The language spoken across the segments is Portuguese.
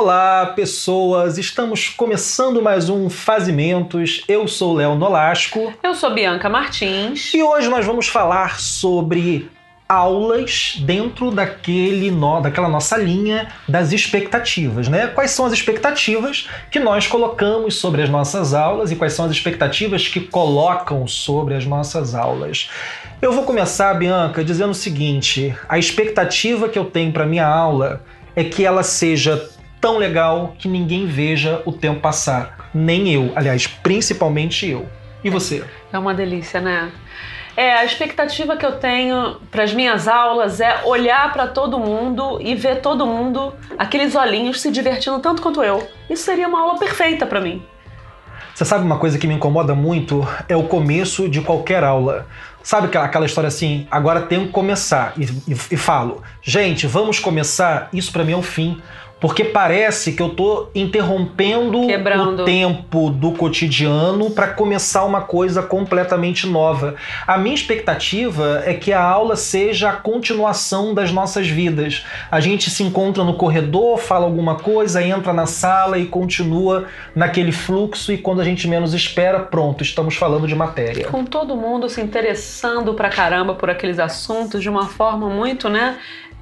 Olá, pessoas! Estamos começando mais um Fazimentos. Eu sou Léo Nolasco. Eu sou Bianca Martins. E hoje nós vamos falar sobre aulas dentro daquele no, daquela nossa linha das expectativas, né? Quais são as expectativas que nós colocamos sobre as nossas aulas e quais são as expectativas que colocam sobre as nossas aulas? Eu vou começar, Bianca, dizendo o seguinte: a expectativa que eu tenho para minha aula é que ela seja tão legal que ninguém veja o tempo passar, nem eu, aliás, principalmente eu. E você? É uma delícia, né? É, a expectativa que eu tenho para as minhas aulas é olhar para todo mundo e ver todo mundo, aqueles olhinhos, se divertindo tanto quanto eu. Isso seria uma aula perfeita para mim. Você sabe uma coisa que me incomoda muito? É o começo de qualquer aula. Sabe aquela história assim, agora tenho que começar e, e, e falo, gente, vamos começar? Isso para mim é o fim porque parece que eu tô interrompendo Quebrando. o tempo do cotidiano para começar uma coisa completamente nova. A minha expectativa é que a aula seja a continuação das nossas vidas. A gente se encontra no corredor, fala alguma coisa, entra na sala e continua naquele fluxo e quando a gente menos espera, pronto, estamos falando de matéria. Com todo mundo se interessando pra caramba por aqueles assuntos de uma forma muito, né,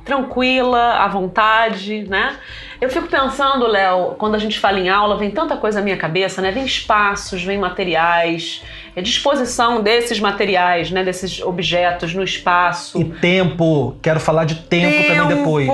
tranquila, à vontade, né? Eu fico pensando, Léo, quando a gente fala em aula, vem tanta coisa na minha cabeça, né? Vem espaços, vem materiais, a disposição desses materiais, né? Desses objetos no espaço. E tempo, quero falar de tempo, tempo também depois.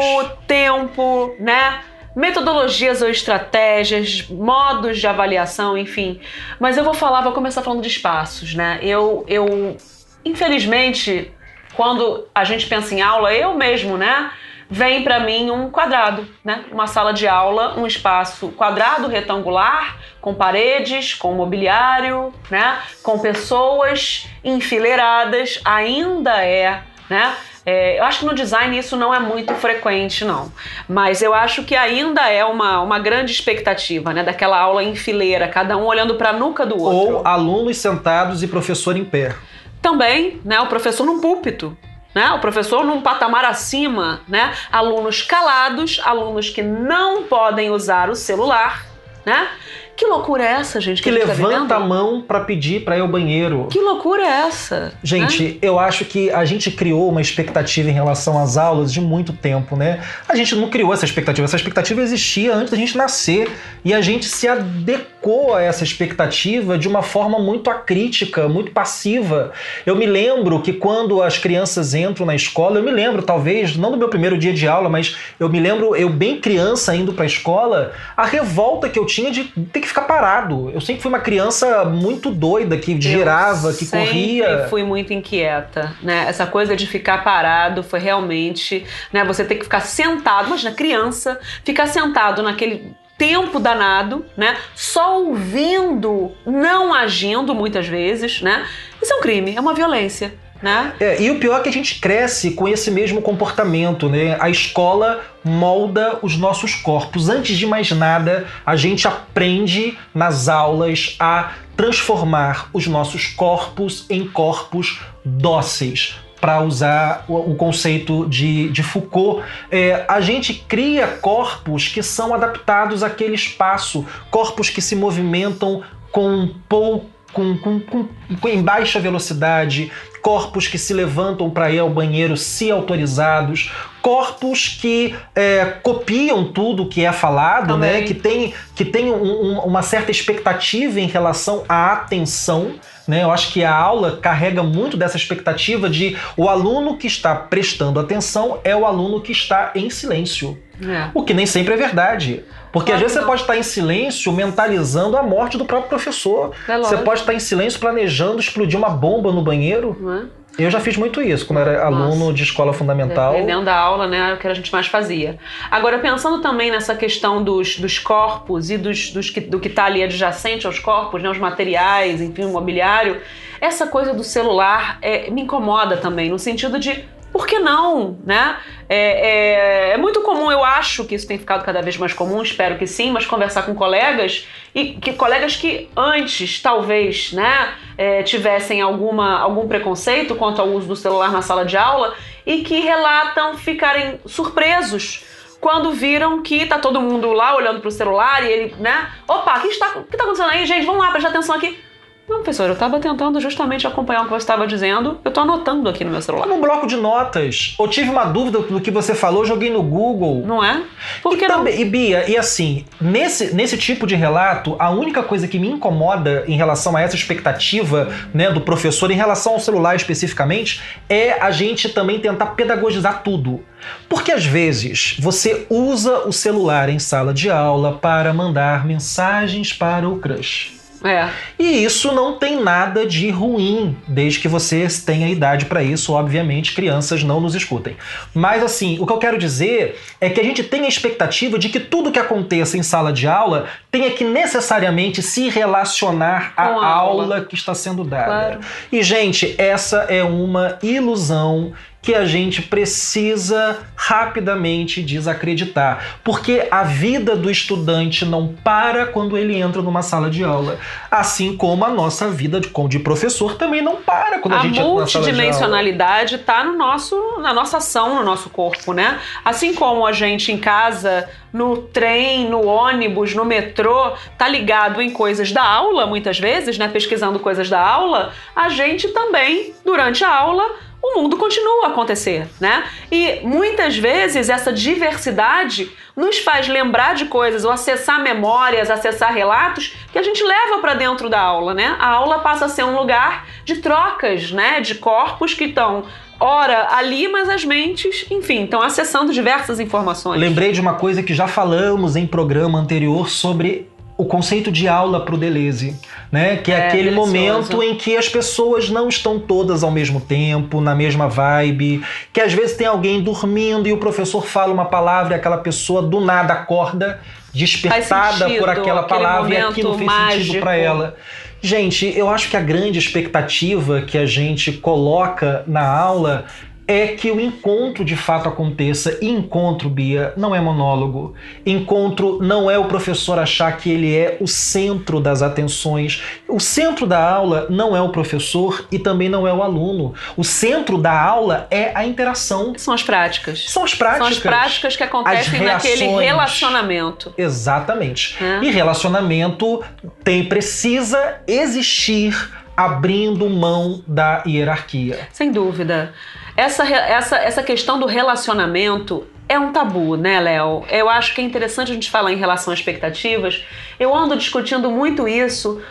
Tempo, né? Metodologias ou estratégias, modos de avaliação, enfim. Mas eu vou falar, vou começar falando de espaços, né? Eu, eu infelizmente, quando a gente pensa em aula, eu mesmo, né? Vem para mim um quadrado, né? Uma sala de aula, um espaço quadrado, retangular, com paredes, com mobiliário, né? Com pessoas enfileiradas, ainda é, né? É, eu acho que no design isso não é muito frequente, não. Mas eu acho que ainda é uma, uma grande expectativa, né? Daquela aula em fileira, cada um olhando para a nuca do outro. Ou alunos sentados e professor em pé. Também, né, o professor num púlpito, né, o professor num patamar acima, né, alunos calados, alunos que não podem usar o celular, né? Que loucura é essa, gente? Que, que levanta tá a mão para pedir para ir ao banheiro. Que loucura é essa? Gente, né? eu acho que a gente criou uma expectativa em relação às aulas de muito tempo, né? A gente não criou essa expectativa, essa expectativa existia antes da gente nascer e a gente se adequou a essa expectativa de uma forma muito acrítica, muito passiva. Eu me lembro que quando as crianças entram na escola, eu me lembro, talvez, não do meu primeiro dia de aula, mas eu me lembro, eu bem criança indo para a escola, a revolta que eu tinha de ter que ficar parado. Eu sempre fui uma criança muito doida, que girava, que corria. Eu fui muito inquieta, né? Essa coisa de ficar parado foi realmente, né? Você ter que ficar sentado, imagina, criança, ficar sentado naquele tempo danado, né? Só ouvindo, não agindo muitas vezes, né? Isso é um crime, é uma violência. Né? É, e o pior é que a gente cresce com esse mesmo comportamento, né? A escola molda os nossos corpos. Antes de mais nada, a gente aprende nas aulas a transformar os nossos corpos em corpos dóceis, para usar o, conceito de, de Foucault, é, a gente cria corpos que são adaptados àquele espaço, corpos que se movimentam com pouco com, com, com, em baixa velocidade, corpos que se levantam para ir ao banheiro se autorizados, corpos que é, copiam tudo que é falado, né? Que tem, que tem um, um, uma certa expectativa em relação à atenção. Né? Eu acho que a aula carrega muito dessa expectativa de o aluno que está prestando atenção é o aluno que está em silêncio. É. O que nem sempre é verdade. Porque claro às vezes você pode estar em silêncio mentalizando a morte do próprio professor. É você pode estar em silêncio planejando explodir uma bomba no banheiro. É? Eu já fiz muito isso quando era Nossa. aluno de escola fundamental. Dependendo da aula, né, era o que a gente mais fazia. Agora, pensando também nessa questão dos, dos corpos e dos, dos que, do que está ali adjacente aos corpos, né, os materiais, enfim, o mobiliário, essa coisa do celular é, me incomoda também, no sentido de por que não, né? É, é, é, muito comum, eu acho que isso tem ficado cada vez mais comum, espero que sim, mas conversar com colegas e que colegas que antes talvez, né, é, tivessem alguma, algum preconceito quanto ao uso do celular na sala de aula e que relatam ficarem surpresos quando viram que tá todo mundo lá olhando pro celular e ele, né? Opa, o que está, que tá acontecendo aí, gente? Vamos lá, prestar atenção aqui. Não, professor, eu estava tentando justamente acompanhar o que você estava dizendo. Eu estou anotando aqui no meu celular. Como um bloco de notas. Ou tive uma dúvida do que você falou, joguei no Google. Não é? Por que e, não? e Bia, e assim, nesse, nesse tipo de relato, a única coisa que me incomoda em relação a essa expectativa né, do professor, em relação ao celular especificamente, é a gente também tentar pedagogizar tudo. Porque às vezes você usa o celular em sala de aula para mandar mensagens para o crush. É. E isso não tem nada de ruim, desde que você tenha idade para isso. Obviamente, crianças não nos escutem. Mas assim, o que eu quero dizer é que a gente tem a expectativa de que tudo que aconteça em sala de aula tenha que necessariamente se relacionar à aula. aula que está sendo dada. Claro. E, gente, essa é uma ilusão que a gente precisa rapidamente desacreditar, porque a vida do estudante não para quando ele entra numa sala de aula, assim como a nossa vida de, de professor também não para quando a, a gente entra na sala de aula. A multidimensionalidade está no nosso, na nossa ação, no nosso corpo, né? Assim como a gente em casa, no trem, no ônibus, no metrô, tá ligado em coisas da aula, muitas vezes, né? Pesquisando coisas da aula, a gente também, durante a aula, mundo continua a acontecer, né? E muitas vezes essa diversidade nos faz lembrar de coisas ou acessar memórias, acessar relatos que a gente leva para dentro da aula, né? A aula passa a ser um lugar de trocas, né? De corpos que estão ora ali, mas as mentes, enfim, estão acessando diversas informações. Lembrei de uma coisa que já falamos em programa anterior sobre o conceito de aula para o Deleuze, né? Que é, é aquele delicioso. momento em que as pessoas não estão todas ao mesmo tempo, na mesma vibe, que às vezes tem alguém dormindo e o professor fala uma palavra e aquela pessoa do nada acorda, despertada sentido, por aquela palavra e aquilo fez mágico. sentido para ela. Gente, eu acho que a grande expectativa que a gente coloca na aula é que o encontro de fato aconteça. E encontro, Bia, não é monólogo. Encontro não é o professor achar que ele é o centro das atenções. O centro da aula não é o professor e também não é o aluno. O centro da aula é a interação. São as práticas. São as práticas. São as práticas que acontecem naquele relacionamento. Exatamente. É. E relacionamento tem precisa existir abrindo mão da hierarquia. Sem dúvida. Essa, essa, essa questão do relacionamento é um tabu, né, Léo? Eu acho que é interessante a gente falar em relação a expectativas. Eu ando discutindo muito isso.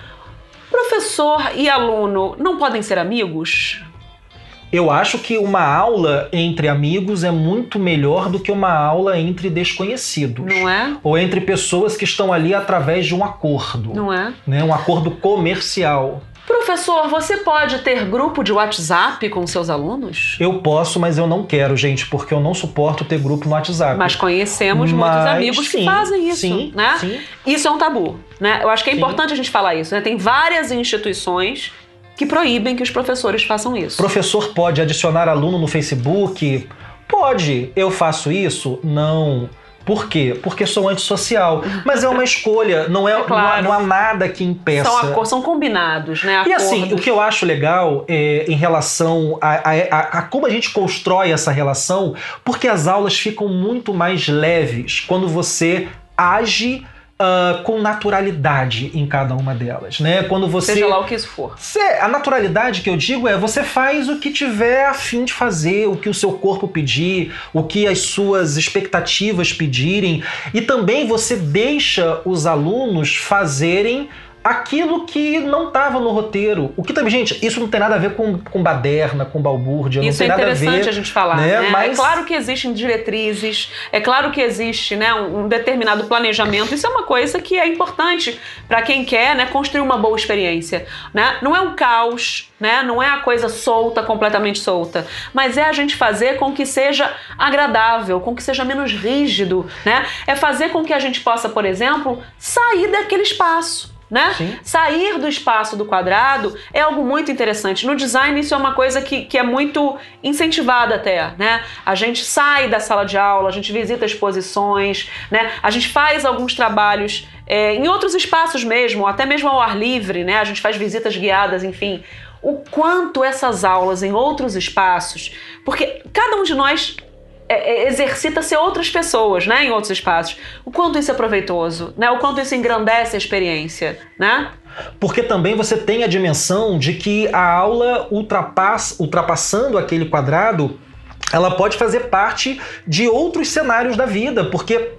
Professor e aluno não podem ser amigos? Eu acho que uma aula entre amigos é muito melhor do que uma aula entre desconhecidos. Não é? Ou entre pessoas que estão ali através de um acordo. Não é? Né? Um acordo comercial. Professor, você pode ter grupo de WhatsApp com seus alunos? Eu posso, mas eu não quero, gente, porque eu não suporto ter grupo no WhatsApp. Mas conhecemos mas, muitos amigos sim, que fazem isso, sim, né? Sim. Isso é um tabu, né? Eu acho que é importante a gente falar isso, né? Tem várias instituições que proíbem que os professores façam isso. Professor pode adicionar aluno no Facebook? Pode. Eu faço isso? Não. Por quê? Porque sou antissocial. Mas é uma escolha, não é, é claro. não, há, não, há, nada que impeça. São, são combinados, né? Acordos. E assim, o que eu acho legal é, em relação a, a, a, a, como a gente constrói essa relação, porque as aulas ficam muito mais leves quando você age uh, com naturalidade em cada uma delas, né? Quando você seja lá o que isso for. a naturalidade que eu digo é você faz o que tiver a fim de fazer, o que o seu corpo pedir, o que as suas expectativas pedirem, e também você deixa os alunos fazerem aquilo que não estava no roteiro. O que também, gente, isso não tem nada a ver com, com baderna, com balbúrdia, isso não tem é nada a ver. Isso é interessante a gente falar, né? né? Mas... É claro que existem diretrizes, é claro que existe, né, um, determinado planejamento. Isso é uma coisa que é importante para quem quer, né, construir uma boa experiência, né? Não é um caos, né? Não é a coisa solta, completamente solta, mas é a gente fazer com que seja agradável, com que seja menos rígido, né? É fazer com que a gente possa, por exemplo, sair daquele espaço né? Sim. Sair do espaço do quadrado é algo muito interessante. No design, isso é uma coisa que, que é muito incentivada até, né? A gente sai da sala de aula, a gente visita exposições, né? A gente faz alguns trabalhos é, em outros espaços mesmo, até mesmo ao ar livre, né? A gente faz visitas guiadas, enfim. O quanto essas aulas em outros espaços, porque cada um de nós é, é, exercita-se outras pessoas, né, em outros espaços. O quanto isso é proveitoso, né? O quanto isso engrandece a experiência, né? Porque também você tem a dimensão de que a aula ultrapass, ultrapassando aquele quadrado, ela pode fazer parte de outros cenários da vida, porque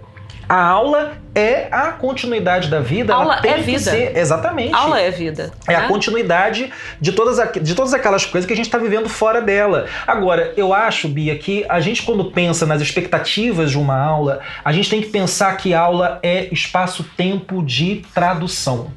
a aula é a continuidade da vida. Aula ela tem é que vida. ser exatamente. Aula é vida. É a né? continuidade de todas, de todas aquelas coisas que a gente está vivendo fora dela. Agora, eu acho, Bia, que a gente, quando pensa nas expectativas de uma aula, a gente tem que pensar que aula é espaço-tempo de tradução.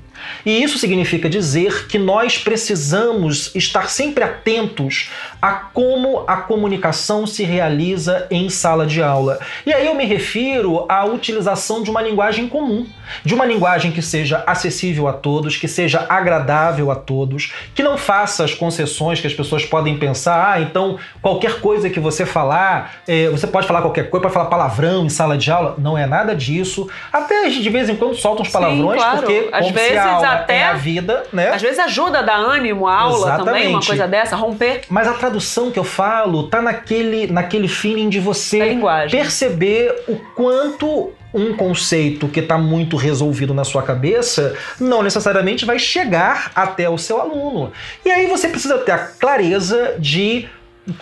E isso significa dizer que nós precisamos estar sempre atentos a como a comunicação se realiza em sala de aula. E aí eu me refiro à utilização de uma linguagem comum, de uma linguagem que seja acessível a todos, que seja agradável a todos, que não faça as concessões que as pessoas podem pensar, ah, então qualquer coisa que você falar, eh, você pode falar qualquer coisa, pode falar palavrão em sala de aula. Não é nada disso. Até de vez em quando solta uns palavrões, claro. porque Às vezes aula até- é a vida, né? Às vezes ajuda a dar ânimo à aula também, uma Exatamente. coisa dessa, romper Mas a tradução que eu falo tá naquele, naquele feeling de você perceber o quanto um conceito que está muito resolvido na sua cabeça não necessariamente vai chegar até o seu aluno. E aí você precisa ter a clareza de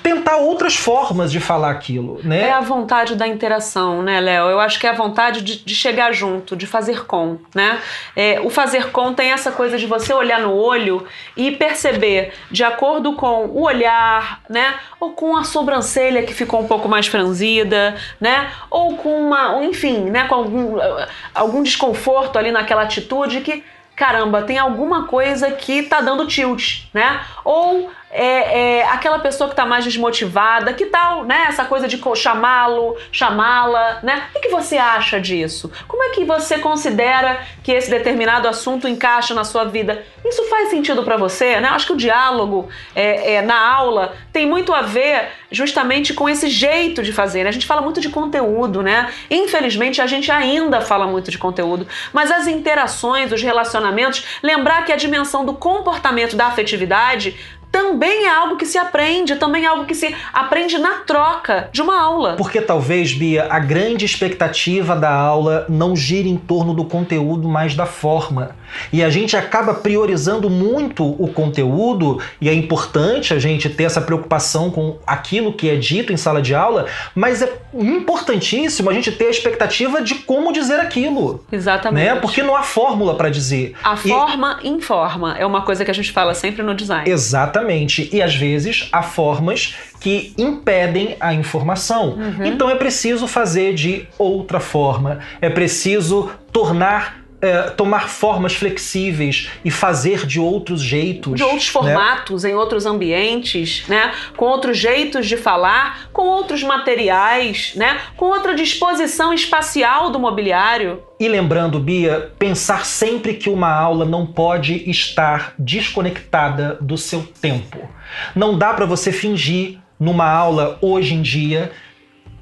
tentar outras formas de falar aquilo, né? É a vontade da interação, né, Léo? Eu acho que é a vontade de, de chegar junto, de fazer com, né? É, o fazer com tem essa coisa de você olhar no olho e perceber, de acordo com o olhar, né? Ou com a sobrancelha que ficou um pouco mais franzida, né? Ou com uma, enfim, né? Com algum, algum desconforto ali naquela atitude que caramba, tem alguma coisa que tá dando tilt, né? Ou é, é, aquela pessoa que tá mais desmotivada, que tal, né? Essa coisa de chamá-lo, chamá-la, né? O que, que você acha disso? Como é que você considera que esse determinado assunto encaixa na sua vida? Isso faz sentido para você, né? Acho que o diálogo é, é, na aula tem muito a ver justamente com esse jeito de fazer. né? A gente fala muito de conteúdo, né? Infelizmente a gente ainda fala muito de conteúdo, mas as interações, os relacionamentos, lembrar que a dimensão do comportamento da afetividade também é algo que se aprende, também é algo que se aprende na troca de uma aula. Porque talvez, Bia, a grande expectativa da aula não gira em torno do conteúdo, mas da forma. E a gente acaba priorizando muito o conteúdo, e é importante a gente ter essa preocupação com aquilo que é dito em sala de aula, mas é importantíssimo a gente ter a expectativa de como dizer aquilo. Exatamente. Né? Porque não há fórmula para dizer. A E- forma informa é uma coisa que a gente fala sempre no design. Exatamente. E às vezes há formas que impedem a informação. Então é preciso fazer de outra forma. É preciso tornar. Eh, tomar formas flexíveis e fazer de outros jeitos. de outros né? formatos, em outros ambientes, né? Com outros jeitos de falar, com outros materiais, né? Com outra disposição espacial do mobiliário. E lembrando, Bia, pensar sempre que uma aula não pode estar desconectada do seu tempo. Não dá para você fingir numa aula hoje em dia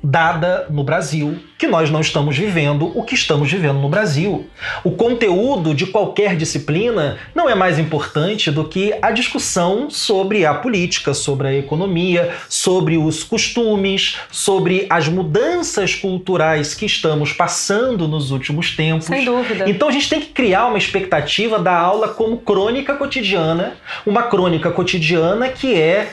dada no Brasil que nós não estamos vivendo o que estamos vivendo no Brasil. O conteúdo de qualquer disciplina não é mais importante do que a discussão sobre a política, sobre a economia, sobre os costumes, sobre as mudanças culturais que estamos passando nos últimos tempos. Sem dúvida. Então a gente tem que criar uma expectativa da aula como crônica cotidiana, uma crônica cotidiana que é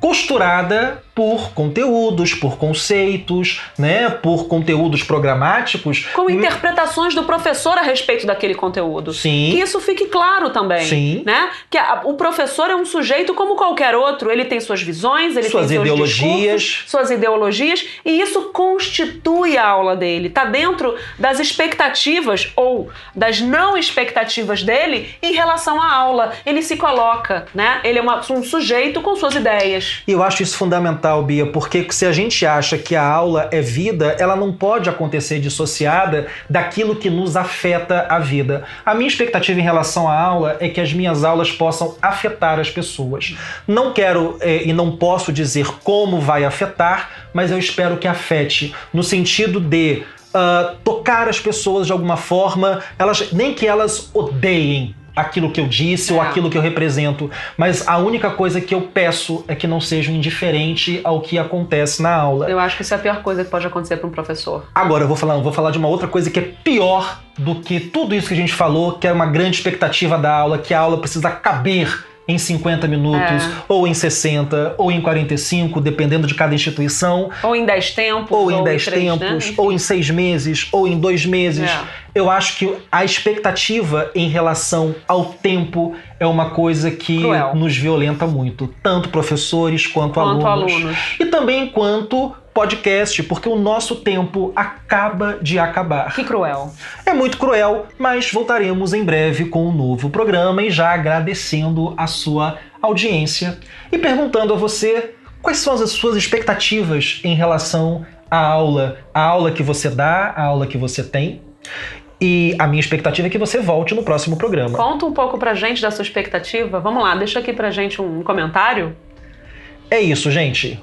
costurada por conteúdos, por conceitos, né, por conteúdos programáticos. Com interpretações do professor a respeito daquele conteúdo. Sim. Que isso fique claro também. Sim. Né? Que a- o professor é um sujeito como qualquer outro. Ele tem suas visões, ele Suas tem ideologias. discursos, suas ideologias, e isso constitui a aula dele. Tá dentro das expectativas ou das não expectativas dele em relação à aula. Ele se coloca, né? Ele é uma- um sujeito com suas ideias. E eu acho isso fundamental, Bia, porque se a gente acha que a aula é vida, ela não pode acontecer dissociada daquilo que nos afeta a vida. A minha expectativa em relação à aula é que as minhas aulas possam afetar as pessoas. Não quero eh, e não posso dizer como vai afetar, mas eu espero que afete no sentido de ah, tocar as pessoas de alguma forma, elas nem que elas odeiem aquilo que eu disse É. ou aquilo que eu represento, mas a única coisa que eu peço é que não sejam indiferente ao que acontece na aula. Eu acho que isso é a pior coisa que pode acontecer para um professor. Agora eu vou falar, eu vou falar de uma outra coisa que é pior do que tudo isso que a gente falou, que é uma grande expectativa da aula, que a aula precisa caber em 50 minutos, É. ou em 60, ou em 45, dependendo de cada instituição, Ou em 10 tempos. ou em 10 três, né? tempos, Enfim. ou em 6 meses, ou em 2 meses. É. Eu acho que a expectativa em relação ao tempo é uma coisa que Cruel. nos violenta muito, tanto professores quanto, Quanto alunos. alunos. E também enquanto podcast, porque o nosso tempo acaba de acabar. Que cruel. É muito cruel, mas voltaremos em breve com um novo programa e já agradecendo a sua audiência e perguntando a você quais são as suas expectativas em relação à aula, a aula que você dá, a aula que você tem. E a minha expectativa é que você volte no próximo programa. Conta um pouco pra gente da sua expectativa. Vamos lá, deixa aqui pra gente um comentário. É isso, gente.